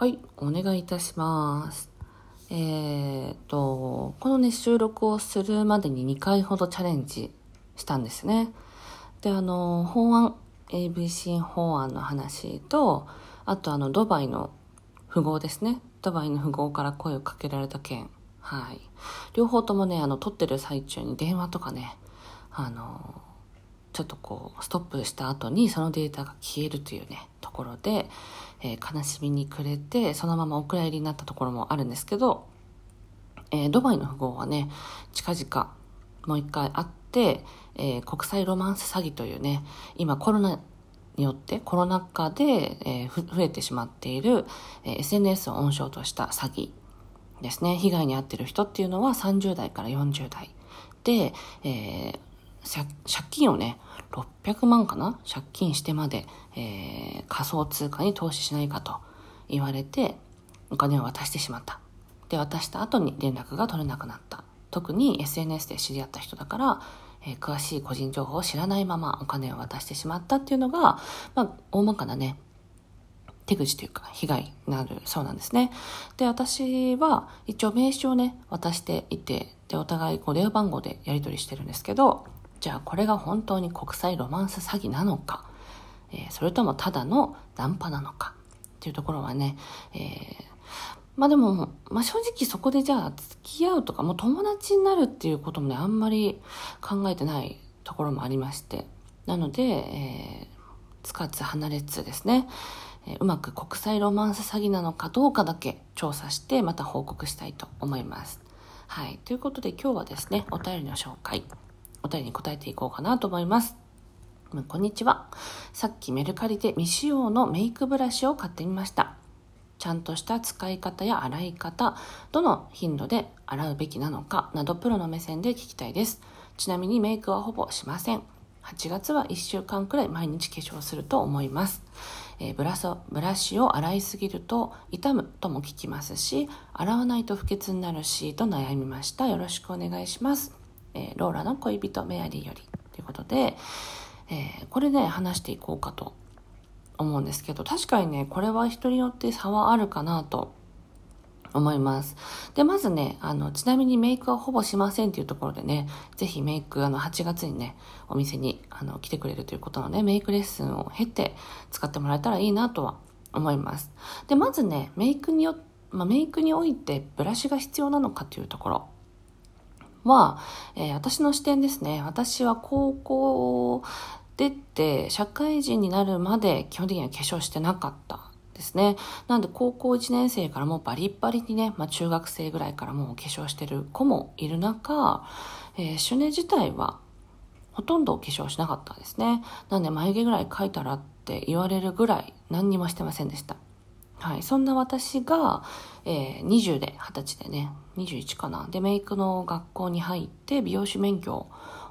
はい、お願いいたします。えー、と、このね、収録をするまでに2回ほどチャレンジしたんですね。で、あの、法案、ABC 法案の話と、あとあの、ドバイの富豪ですね。ドバイの富豪から声をかけられた件。はい。両方ともね、あの、撮ってる最中に電話とかね、あの、ちょっとこう、ストップした後にそのデータが消えるというね、ところで、えー悲しみに暮れて、そのままお蔵入りになったところもあるんですけど、えードバイの富豪はね、近々もう一回会って、えー国際ロマンス詐欺というね、今コロナによってコロナ禍で、え増えてしまっている、え SNS を温床とした詐欺ですね。被害に遭ってる人っていうのは30代から40代で、えー借金をね、600万かな？借金してまで、えー仮想通貨に投資しないかと言われて、お金を渡してしまった。で、渡した後に連絡が取れなくなった。特に SNS で知り合った人だから、えー詳しい個人情報を知らないままお金を渡してしまったっていうのが、まあ、大まかなね、手口というか被害になるそうなんですね。で、私は一応名刺をね、渡していて、で、お互いこう電話番号でやり取りしてるんですけど、じゃあこれが本当に国際ロマンス詐欺なのか、えーそれともただのナンパなのか？っていうところはね、えーまあでも、まあ正直そこでじゃあ付き合うとか、もう友達になるっていうこともね、あんまり考えてないところもありまして。なので、えー、つかつ離れつですね。えーうまく国際ロマンス詐欺なのかどうかだけ調査して、また報告したいと思います。はい。ということで今日はですね、お便りの紹介、お便りに答えていこうかなと思います。こんにちは。さっきメルカリで未使用のメイクブラシを買ってみました。ちゃんとした使い方や洗い方、どの頻度で洗うべきなのかなどプロの目線で聞きたいです。ちなみにメイクはほぼしません。8月は1週間くらい毎日化粧すると思います。えーブラブラシを洗いすぎると痛むとも聞きますし、洗わないと不潔になるし、と悩みました。よろしくお願いします。えーローラの恋人メアリーより。ということで、えーこれで話していこうかと思うんですけど、確かにね、これは人によって差はあるかなと思います。で、まずね、あの、ちなみにメイクはほぼしませんっていうところでね、ぜひメイク、あの、8月にね、お店に、あの、来てくれるということのね、メイクレッスンを経て使ってもらえたらいいなとは思います。で、まずね、メイクによ、まあ、メイクにおいてブラシが必要なのかというところ。は、えー私の視点ですね。私は高校出て社会人になるまで基本的には化粧してなかったですね。なんで高校1年生からもうバリッバリにね、まあ中学生ぐらいからもう化粧してる子もいる中、えー、シュネ自体はほとんど化粧しなかったですね。なんで眉毛ぐらい描いたらって言われるぐらい何にもしてませんでした。はい。そんな私が、えー20で、20歳でね、21かな。で、メイクの学校に入って、美容師免許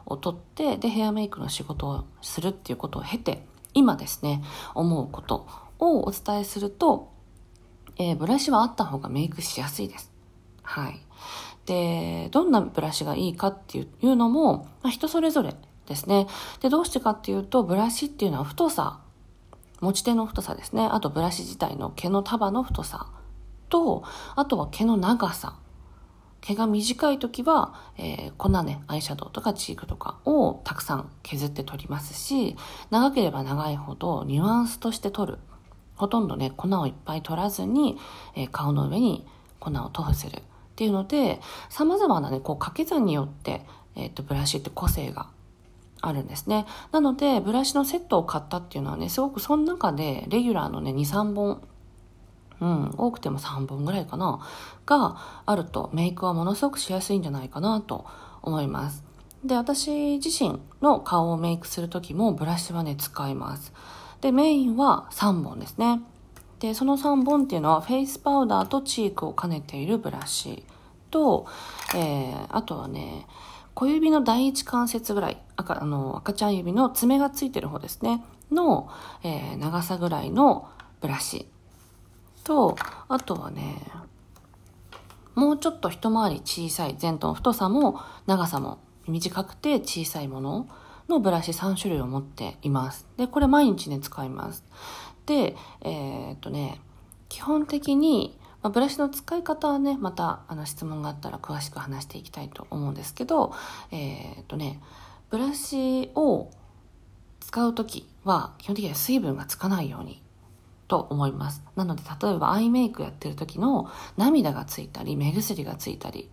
を取って、で、ヘアメイクの仕事をするっていうことを経て、今ですね、思うことをお伝えすると、えーブラシはあった方がメイクしやすいです。はい。で、どんなブラシがいいかっていうのも、まあ、人それぞれですね。で、どうしてかっていうと、ブラシっていうのは太さ持ち手の太さですね。あとブラシ自体の毛の束の太さと、あとは毛の長さ。毛が短い時は、えー粉ね、アイシャドウとかチークとかをたくさん削って取りますし、長ければ長いほどニュアンスとして取る。ほとんどね、粉をいっぱい取らずに、えー顔の上に粉を塗布する。っていうので、様々なね、こう掛け算によって、えっ、と、ブラシって個性があるんですね。なので、ブラシのセットを買ったっていうのはね、すごくその中で、レギュラーのね、2、3本、うん、多くても3本ぐらいかな、があると、メイクはものすごくしやすいんじゃないかなと思います。で、私自身の顔をメイクするときも、ブラシはね、使います。で、メインは3本ですね。で、その3本っていうのは、フェイスパウダーとチークを兼ねているブラシと、えー、あとはね、小指の第一関節ぐらい、赤あの赤ちゃん指の爪がついてる方ですね、の、えー長さぐらいのブラシと、あとはね、もうちょっと一回り小さい、前頭の太さも長さも短くて小さいもののブラシ3種類を持っています。で、これ毎日ね、使います。で、えーっとね、基本的に、まあ、ブラシの使い方はねまたあの質問があったら詳しく話していきたいと思うんですけどえー、っとねブラシを使う時は基本的には水分がつかないようにと思います。なので例えばアイメイクやってる時の涙がついたり目薬がついたり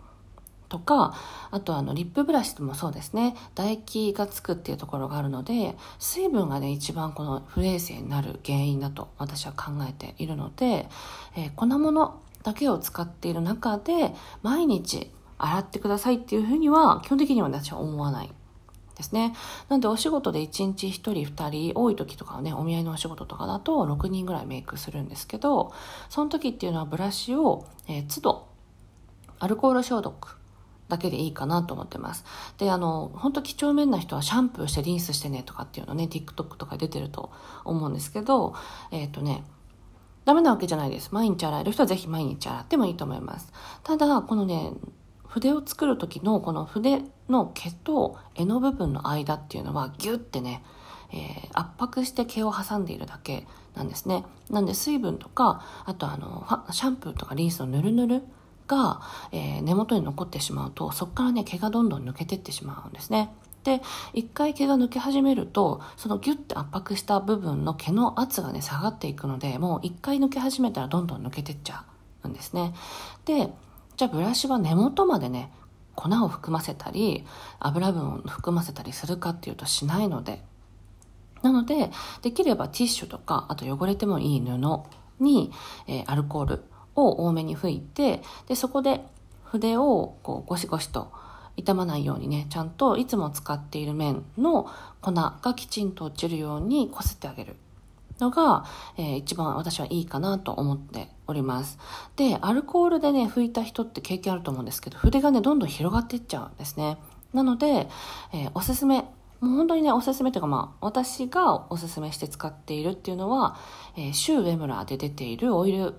とかあとあのリップブラシもそうですね唾液がつくっていうところがあるので水分がね一番この不衛生になる原因だと私は考えているので、えー、粉物だけを使っている中で毎日洗ってくださいっていうふうには基本的には私は思わないですね。なんでお仕事で1日1人2人、多い時とかはね、お見合いのお仕事とかだと6人ぐらいメイクするんですけど、その時っていうのはブラシを、えー、都度アルコール消毒だけでいいかなと思ってます。で、あの、本当几帳面な人はシャンプーしてリンスしてねとかっていうのね、TikTok とか出てると思うんですけど、えっ、ー、とね、ダメなわけじゃないです。毎日洗える人はぜひ毎日洗ってもいいと思います。ただ、このね、筆を作る時のこの筆の毛と柄の部分の間っていうのはギュッてね、えー、圧迫して毛を挟んでいるだけなんですね。なんで水分とか、あとあの、シャンプーとかリンスのヌルヌルが、えー、根元に残ってしまうとそこからね毛がどんどん抜けてってしまうんですね。で一回毛が抜け始めるとそのギュッて圧迫した部分の毛の圧がね下がっていくのでもう一回抜け始めたらどんどん抜けてっちゃうんですね。でじゃあブラシは根元までね粉を含ませたり油分を含ませたりするかっていうとしないのでなのでできればティッシュとかあと汚れてもいい布に、えー、アルコールを多めに吹いて、で、そこで筆をこうゴシゴシと傷まないようにね、ちゃんといつも使っている面の粉がきちんと落ちるようにこすってあげるのが、えー、一番私はいいかなと思っております。で、アルコールでね、拭いた人って経験あると思うんですけど、筆がね、どんどん広がっていっちゃうんですね。なので、えー、おすすめ、もう本当にね、おすすめというかまあ、私がおすすめして使っているっていうのは、えー、シューウェムラーで出ているオイル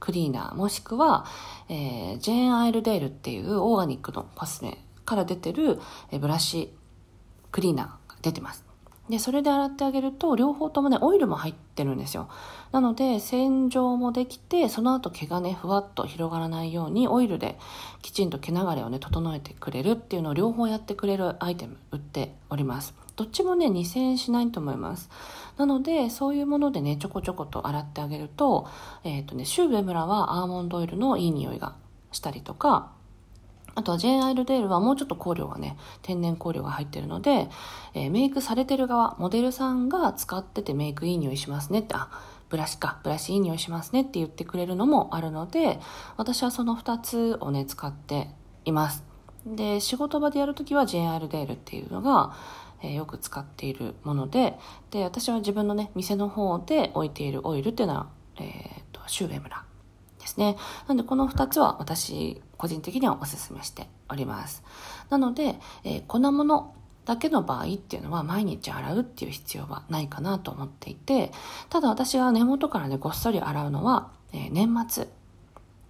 クリーナーもしくは、えー、ジェーン・アイルデールっていうオーガニックのコスメから出てる、えー、ブラシクリーナーが出てます。で、それで洗ってあげると、両方ともね、オイルも入ってるんですよ。なので、洗浄もできて、その後毛がね、ふわっと広がらないように、オイルできちんと毛流れをね、整えてくれるっていうのを両方やってくれるアイテム売っております。どっちもね、2000円しないと思います。なので、そういうものでね、ちょこちょこと洗ってあげると、えっ、ー、とね、シューベムラはアーモンドオイルのいい匂いがしたりとか、あとはジェーン・アイルデールはもうちょっと香料がね、天然香料が入ってるので、えー、メイクされてる側、モデルさんが使っててメイクいい匂いしますねって、あ、ブラシか、ブラシいい匂いしますねって言ってくれるのもあるので、私はその2つをね、使っています。で、仕事場でやるときはジェーン・アイルデールっていうのが、えー、よく使っているものでで私は自分のね店の方で置いているオイルっていうのは、えーと、シューベムラですね。なのでこの2つは私個人的にはおすすめしております。なので、えー、粉物だけの場合っていうのは毎日洗うっていう必要はないかなと思っていてただ私が根元からねごっそり洗うのは、えー、年末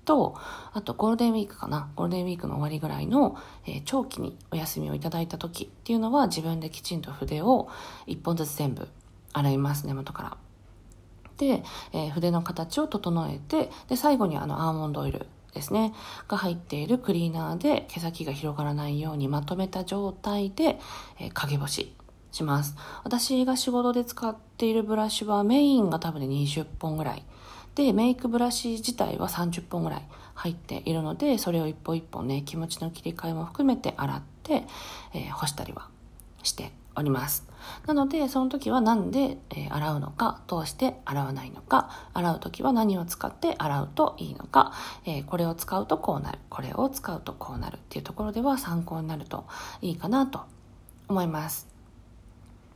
と、あとゴールデンウィークかな、ゴールデンウィークの終わりぐらいの、えー、長期にお休みをいただいた時っていうのは自分できちんと筆を1本ずつ全部洗います、根元から。で、えー、筆の形を整えて、で、最後にあのアーモンドオイルですね、が入っているクリーナーで毛先が広がらないようにまとめた状態で、えー、陰干しします。私が仕事で使っているブラシはメインが多分ね20本ぐらい。でメイクブラシ自体は30本ぐらい入っているのでそれを一本一本ね気持ちの切り替えも含めて洗って、えー、干したりはしております。なのでその時は何で、えー、洗うのか通して洗わないのか洗う時は何を使って洗うといいのか、えー、これを使うとこうなるこれを使うとこうなるっていうところでは参考になるといいかなと思います。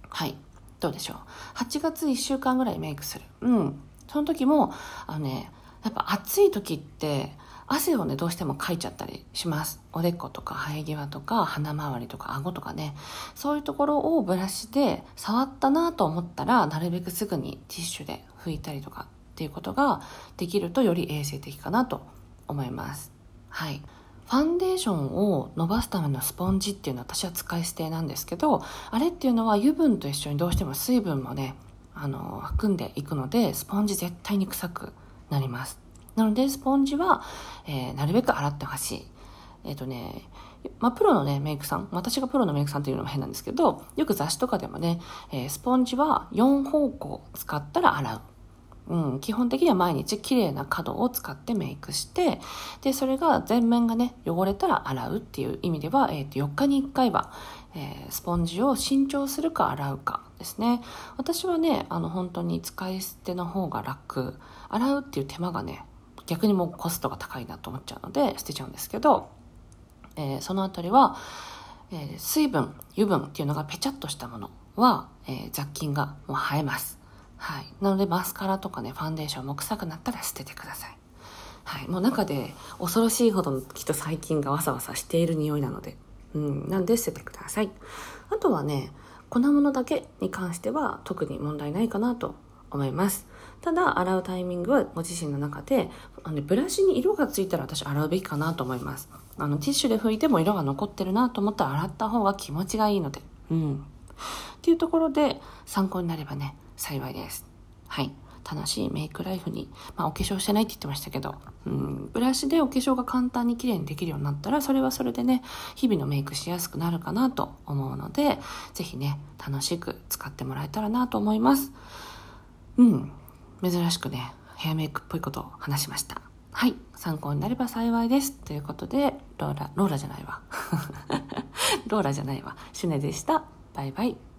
はい。どうでしょう？8月1週間ぐらいメイクする。うん。その時も、あのね、やっぱ暑い時って、汗をね、どうしてもかいちゃったりします。おでことか生え際とか鼻周りとか顎とかね。そういうところをブラシで触ったなと思ったら、なるべくすぐにティッシュで拭いたりとかっていうことができるとより衛生的かなと思います。はい。ファンデーションを伸ばすためのスポンジっていうのは私は使い捨てなんですけど、あれっていうのは油分と一緒にどうしても水分もね、あの含んでいくのでスポンジ絶対に臭くなります。なので、スポンジは、えー、なるべく洗ってほしい。えっ、ー、とね、まあ、プロのね、メイクさん、私がプロのメイクさんというのも変なんですけど、よく雑誌とかでもね、えー、スポンジは4方向使ったら洗う。うん、基本的には毎日綺麗な角を使ってメイクして、で、それが全面がね、汚れたら洗うっていう意味では、えっ、ー、と、4日に1回は、えー、スポンジを新調するか洗うかですね。私はね、あの、本当に使い捨ての方が楽。洗うっていう手間がね、逆にもうコストが高いなと思っちゃうので捨てちゃうんですけど、えー、そのあたりは、えー、水分、油分っていうのがペチャッとしたものは、えー、雑菌がもう生えます。はい。なのでマスカラとかね、ファンデーションも臭くなったら捨ててください。はい。もう中で恐ろしいほどのきっと細菌がわさわさしている匂いなので、うん。なんで捨ててください。あとはね、粉物だけに関しては特に問題ないかなと思います。ただ、洗うタイミングはご自身の中で、あのブラシに色がついたら私洗うべきかなと思います。あの、ティッシュで拭いても色が残ってるなと思ったら洗った方が気持ちがいいので。うん。っていうところで参考になればね、幸いです。はい。楽しいメイクライフに、まあ、お化粧してないって言ってましたけど、うん、ブラシでお化粧が簡単に綺麗にできるようになったら、それはそれでね、日々のメイクしやすくなるかなと思うので、ぜひね、楽しく使ってもらえたらなと思います。うん。珍しくね、ヘアメイクっぽいことを話しました。はい。参考になれば幸いです。ということで、ローラ、ローラじゃないわ。ローラじゃないわ。シュネでした。バイバイ。